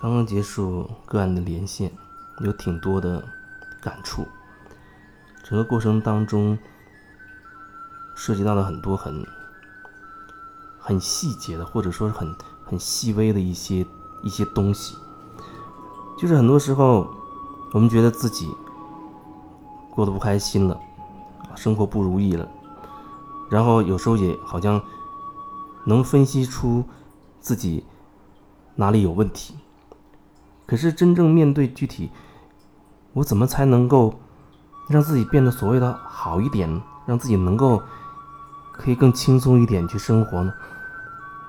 刚刚结束个案的连线，有挺多的感触。整个过程当中，涉及到了很多很很细节的，或者说是很很细微的一些一些东西。就是很多时候，我们觉得自己过得不开心了，生活不如意了，然后有时候也好像能分析出自己哪里有问题。可是真正面对具体，我怎么才能够让自己变得所谓的好一点，让自己能够可以更轻松一点去生活呢？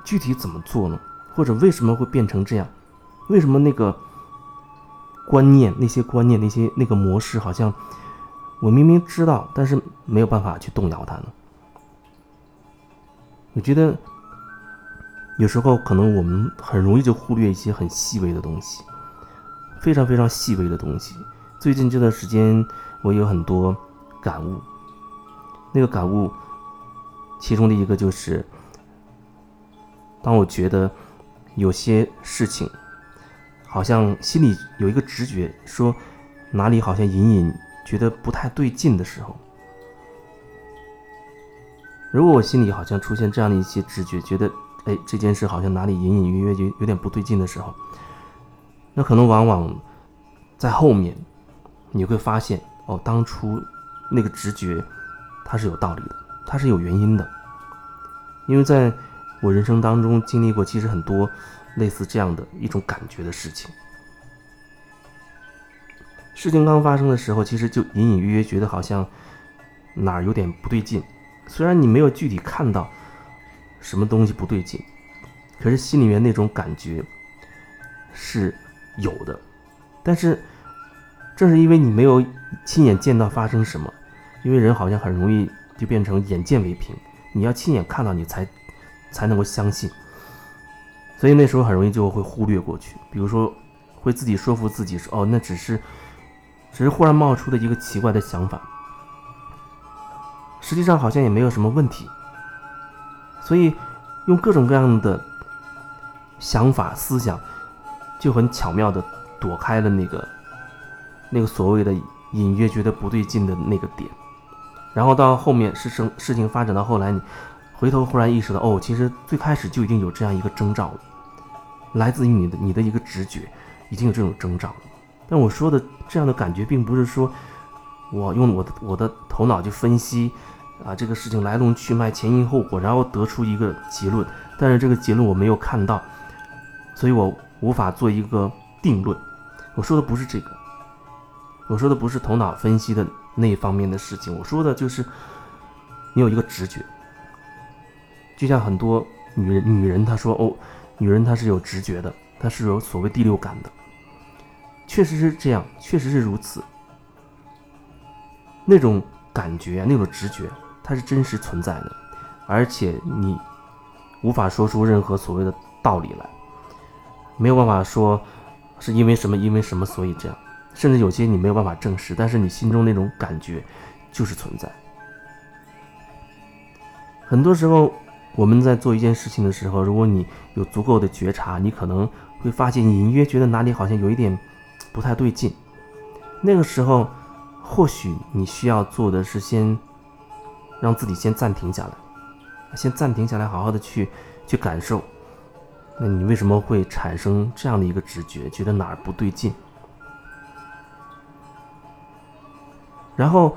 具体怎么做呢？或者为什么会变成这样？为什么那个？观念那些观念那些那个模式，好像我明明知道，但是没有办法去动摇它呢。我觉得有时候可能我们很容易就忽略一些很细微的东西，非常非常细微的东西。最近这段时间，我有很多感悟。那个感悟，其中的一个就是，当我觉得有些事情。好像心里有一个直觉，说哪里好像隐隐觉得不太对劲的时候，如果我心里好像出现这样的一些直觉，觉得哎这件事好像哪里隐隐约约就有点不对劲的时候，那可能往往在后面你会发现哦，当初那个直觉它是有道理的，它是有原因的，因为在我人生当中经历过，其实很多。类似这样的一种感觉的事情，事情刚发生的时候，其实就隐隐约约觉得好像哪儿有点不对劲。虽然你没有具体看到什么东西不对劲，可是心里面那种感觉是有的。但是正是因为你没有亲眼见到发生什么，因为人好像很容易就变成眼见为凭，你要亲眼看到你才才能够相信。所以那时候很容易就会忽略过去，比如说，会自己说服自己说：“哦，那只是，只是忽然冒出的一个奇怪的想法，实际上好像也没有什么问题。”所以用各种各样的想法思想，就很巧妙的躲开了那个那个所谓的隐约觉得不对劲的那个点，然后到后面事生事情发展到后来，你回头忽然意识到：“哦，其实最开始就已经有这样一个征兆了。”来自于你的你的一个直觉，已经有这种征兆了。但我说的这样的感觉，并不是说我用我的我的头脑去分析啊这个事情来龙去脉、前因后果，然后得出一个结论。但是这个结论我没有看到，所以我无法做一个定论。我说的不是这个，我说的不是头脑分析的那方面的事情。我说的就是你有一个直觉，就像很多女人女人她说哦。女人她是有直觉的，她是有所谓第六感的，确实是这样，确实是如此。那种感觉，那种直觉，它是真实存在的，而且你无法说出任何所谓的道理来，没有办法说是因为什么，因为什么，所以这样，甚至有些你没有办法证实，但是你心中那种感觉就是存在。很多时候。我们在做一件事情的时候，如果你有足够的觉察，你可能会发现隐约觉得哪里好像有一点不太对劲。那个时候，或许你需要做的是先让自己先暂停下来，先暂停下来，好好的去去感受。那你为什么会产生这样的一个直觉，觉得哪儿不对劲？然后，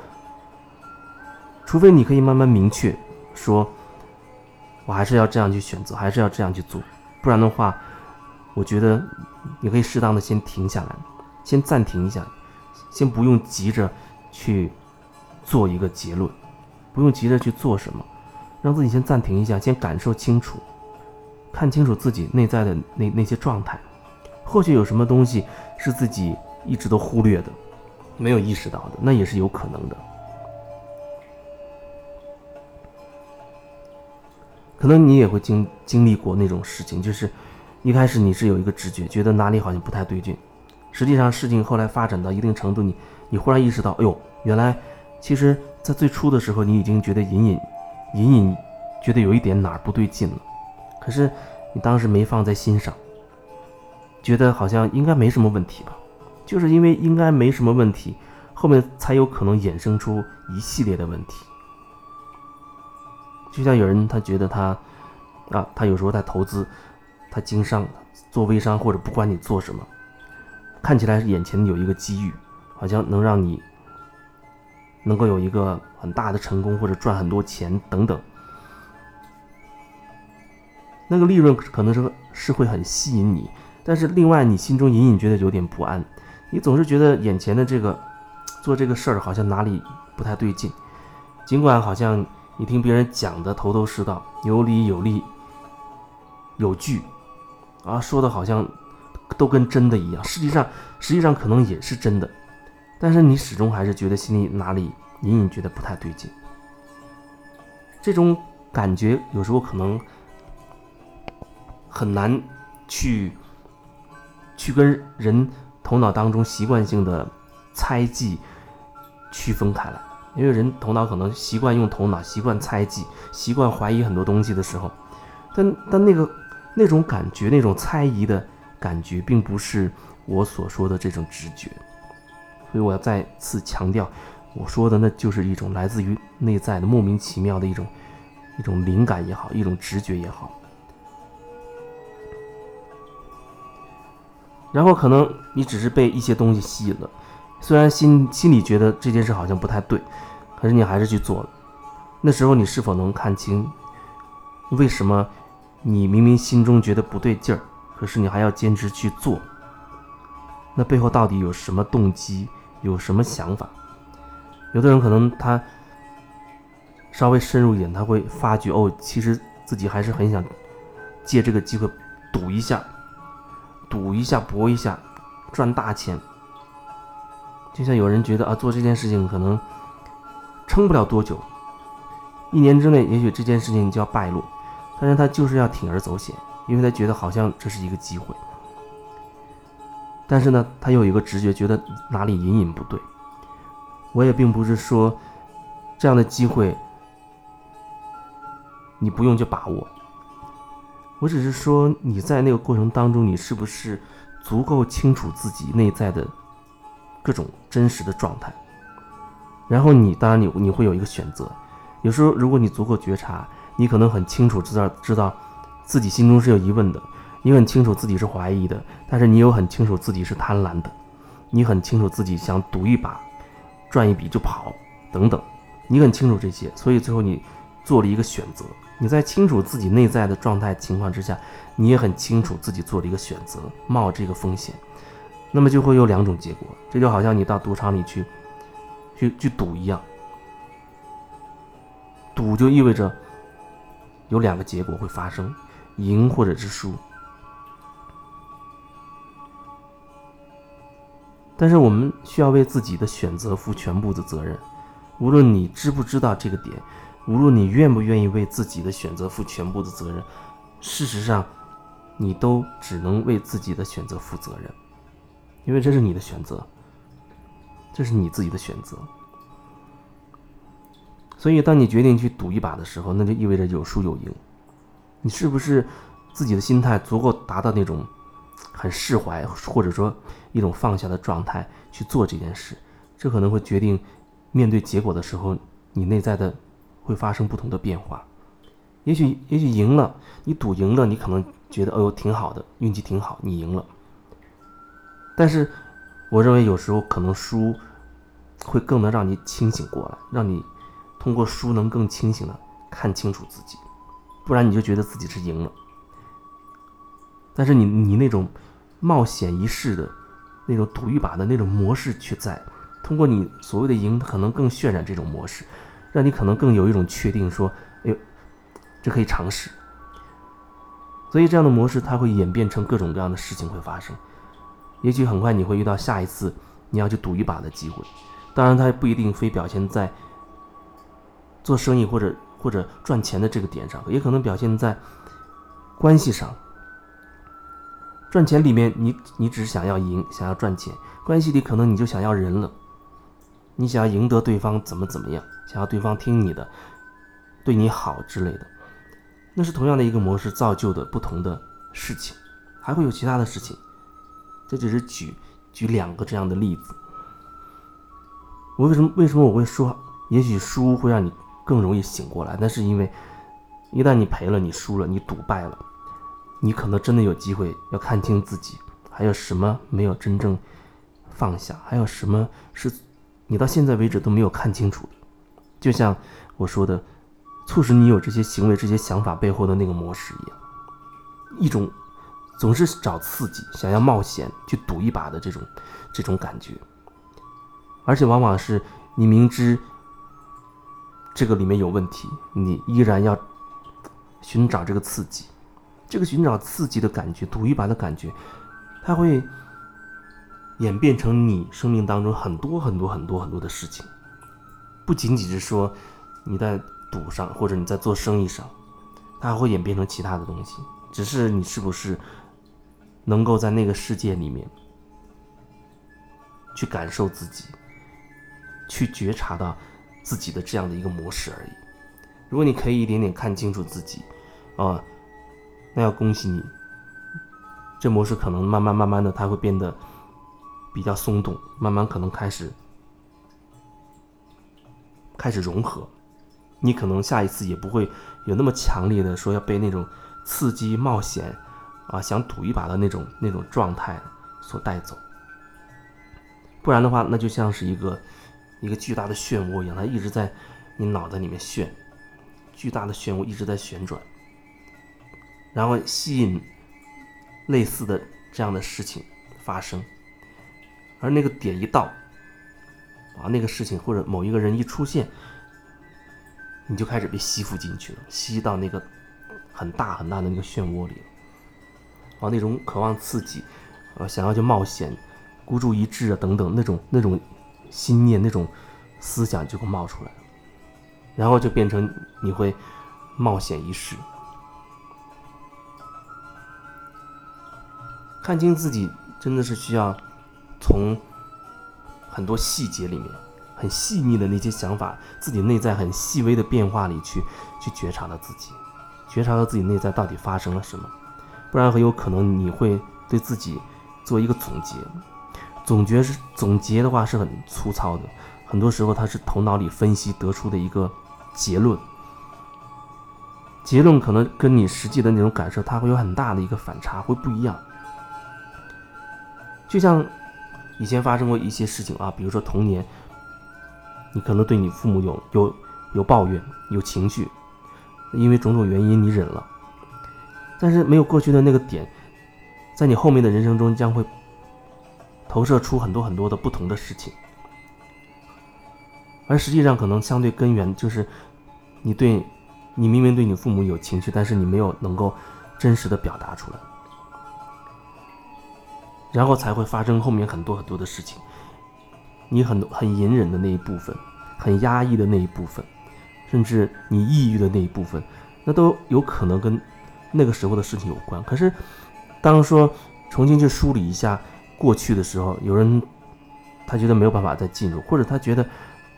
除非你可以慢慢明确说。我还是要这样去选择，还是要这样去做，不然的话，我觉得你可以适当的先停下来，先暂停一下，先不用急着去做一个结论，不用急着去做什么，让自己先暂停一下，先感受清楚，看清楚自己内在的那那些状态，或许有什么东西是自己一直都忽略的，没有意识到的，那也是有可能的。可能你也会经经历过那种事情，就是一开始你是有一个直觉，觉得哪里好像不太对劲，实际上事情后来发展到一定程度，你你忽然意识到，哎呦，原来其实，在最初的时候，你已经觉得隐隐隐隐觉得有一点哪儿不对劲了，可是你当时没放在心上，觉得好像应该没什么问题吧？就是因为应该没什么问题，后面才有可能衍生出一系列的问题。就像有人他觉得他，啊，他有时候在投资，他经商做微商或者不管你做什么，看起来眼前有一个机遇，好像能让你能够有一个很大的成功或者赚很多钱等等。那个利润可能是是会很吸引你，但是另外你心中隐隐觉得有点不安，你总是觉得眼前的这个做这个事儿好像哪里不太对劲，尽管好像。你听别人讲的头头是道，有理有利有据，啊，说的好像都跟真的一样。实际上，实际上可能也是真的，但是你始终还是觉得心里哪里隐隐觉得不太对劲。这种感觉有时候可能很难去去跟人头脑当中习惯性的猜忌区分开来。因为人头脑可能习惯用头脑，习惯猜忌，习惯怀疑很多东西的时候，但但那个那种感觉，那种猜疑的感觉，并不是我所说的这种直觉。所以我要再次强调，我说的那就是一种来自于内在的莫名其妙的一种一种灵感也好，一种直觉也好。然后可能你只是被一些东西吸引了。虽然心心里觉得这件事好像不太对，可是你还是去做了。那时候你是否能看清，为什么你明明心中觉得不对劲儿，可是你还要坚持去做？那背后到底有什么动机，有什么想法？有的人可能他稍微深入一点，他会发觉哦，其实自己还是很想借这个机会赌一下，赌一下搏一下，赚大钱。就像有人觉得啊，做这件事情可能撑不了多久，一年之内也许这件事情就要败落，但是他就是要铤而走险，因为他觉得好像这是一个机会。但是呢，他又有一个直觉，觉得哪里隐隐不对。我也并不是说这样的机会你不用去把握，我只是说你在那个过程当中，你是不是足够清楚自己内在的。各种真实的状态，然后你当然你你会有一个选择。有时候如果你足够觉察，你可能很清楚知道知道自己心中是有疑问的，你很清楚自己是怀疑的，但是你又很清楚自己是贪婪的，你很清楚自己想赌一把，赚一笔就跑等等，你很清楚这些，所以最后你做了一个选择。你在清楚自己内在的状态情况之下，你也很清楚自己做了一个选择，冒这个风险。那么就会有两种结果，这就好像你到赌场里去，去去赌一样。赌就意味着有两个结果会发生，赢或者是输。但是我们需要为自己的选择负全部的责任，无论你知不知道这个点，无论你愿不愿意为自己的选择负全部的责任，事实上，你都只能为自己的选择负责任。因为这是你的选择，这是你自己的选择，所以当你决定去赌一把的时候，那就意味着有输有赢。你是不是自己的心态足够达到那种很释怀，或者说一种放下的状态去做这件事？这可能会决定面对结果的时候，你内在的会发生不同的变化。也许，也许赢了，你赌赢了，你可能觉得哦挺好的，运气挺好，你赢了。但是，我认为有时候可能输会更能让你清醒过来，让你通过输能更清醒的看清楚自己，不然你就觉得自己是赢了。但是你你那种冒险一试的那种赌一把的那种模式却在，通过你所谓的赢，可能更渲染这种模式，让你可能更有一种确定说，哎呦，这可以尝试。所以这样的模式它会演变成各种各样的事情会发生。也许很快你会遇到下一次你要去赌一把的机会，当然它不一定非表现在做生意或者或者赚钱的这个点上，也可能表现在关系上。赚钱里面你你只是想要赢，想要赚钱；关系里可能你就想要人了，你想要赢得对方怎么怎么样，想要对方听你的，对你好之类的。那是同样的一个模式造就的不同的事情，还会有其他的事情。这只是举举两个这样的例子。我为什么为什么我会说，也许输会让你更容易醒过来？那是因为，一旦你赔了，你输了，你赌败了，你可能真的有机会要看清自己，还有什么没有真正放下，还有什么是你到现在为止都没有看清楚。就像我说的，促使你有这些行为、这些想法背后的那个模式一样，一种总是找刺激、想要冒险去赌一把的这种这种感觉。而且往往是你明知这个里面有问题，你依然要寻找这个刺激，这个寻找刺激的感觉，赌一把的感觉，它会演变成你生命当中很多很多很多很多的事情，不仅仅是说你在赌上或者你在做生意上，它还会演变成其他的东西，只是你是不是能够在那个世界里面去感受自己。去觉察到自己的这样的一个模式而已。如果你可以一点点看清楚自己，啊，那要恭喜你，这模式可能慢慢慢慢的它会变得比较松动，慢慢可能开始开始融合。你可能下一次也不会有那么强烈的说要被那种刺激冒险啊想赌一把的那种那种状态所带走。不然的话，那就像是一个。一个巨大的漩涡一样，它一直在你脑袋里面旋，巨大的漩涡一直在旋转，然后吸引类似的这样的事情发生，而那个点一到，啊，那个事情或者某一个人一出现，你就开始被吸附进去了，吸到那个很大很大的那个漩涡里了，啊，那种渴望刺激，呃，想要去冒险，孤注一掷啊，等等那种那种。心念那种思想就会冒出来然后就变成你会冒险一试。看清自己真的是需要从很多细节里面、很细腻的那些想法、自己内在很细微的变化里去去觉察到自己，觉察到自己内在到底发生了什么，不然很有可能你会对自己做一个总结。总结是总结的话是很粗糙的，很多时候它是头脑里分析得出的一个结论，结论可能跟你实际的那种感受，它会有很大的一个反差，会不一样。就像以前发生过一些事情啊，比如说童年，你可能对你父母有有有抱怨、有情绪，因为种种原因你忍了，但是没有过去的那个点，在你后面的人生中将会。投射出很多很多的不同的事情，而实际上可能相对根源就是，你对，你明明对你父母有情绪，但是你没有能够真实的表达出来，然后才会发生后面很多很多的事情。你很多很隐忍的那一部分，很压抑的那一部分，甚至你抑郁的那一部分，那都有可能跟那个时候的事情有关。可是，当说重新去梳理一下。过去的时候，有人他觉得没有办法再进入，或者他觉得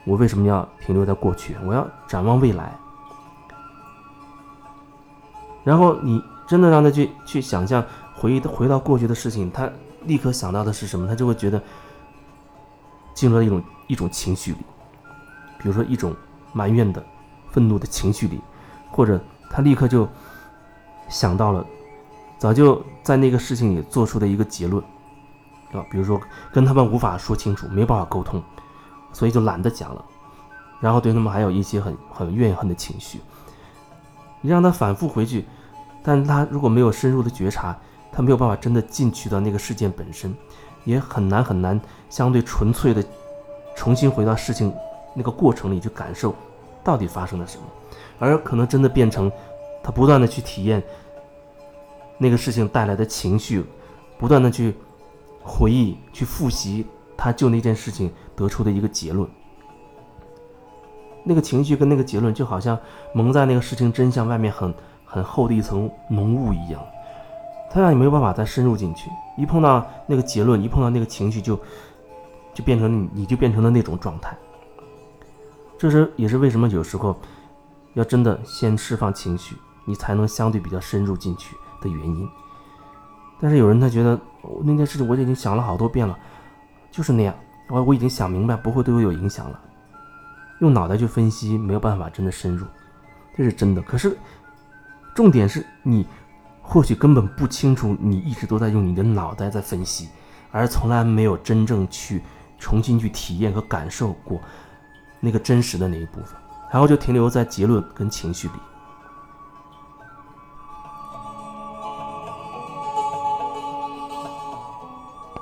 我为什么要停留在过去？我要展望未来。然后你真的让他去去想象回回到过去的事情，他立刻想到的是什么？他就会觉得进入了一种一种情绪里，比如说一种埋怨的、愤怒的情绪里，或者他立刻就想到了早就在那个事情里做出的一个结论。啊，比如说跟他们无法说清楚，没办法沟通，所以就懒得讲了。然后对他们还有一些很很怨恨的情绪。你让他反复回去，但他如果没有深入的觉察，他没有办法真的进去到那个事件本身，也很难很难相对纯粹的重新回到事情那个过程里去感受到底发生了什么，而可能真的变成他不断的去体验那个事情带来的情绪，不断的去。回忆去复习，他就那件事情得出的一个结论，那个情绪跟那个结论就好像蒙在那个事情真相外面很很厚的一层浓雾一样，他让你没有办法再深入进去。一碰到那个结论，一碰到那个情绪，就就变成你，你就变成了那种状态。这是也是为什么有时候要真的先释放情绪，你才能相对比较深入进去的原因。但是有人他觉得那件事情我已经想了好多遍了，就是那样，我我已经想明白，不会对我有影响了。用脑袋去分析没有办法真的深入，这是真的。可是重点是你或许根本不清楚，你一直都在用你的脑袋在分析，而从来没有真正去重新去体验和感受过那个真实的那一部分，然后就停留在结论跟情绪里。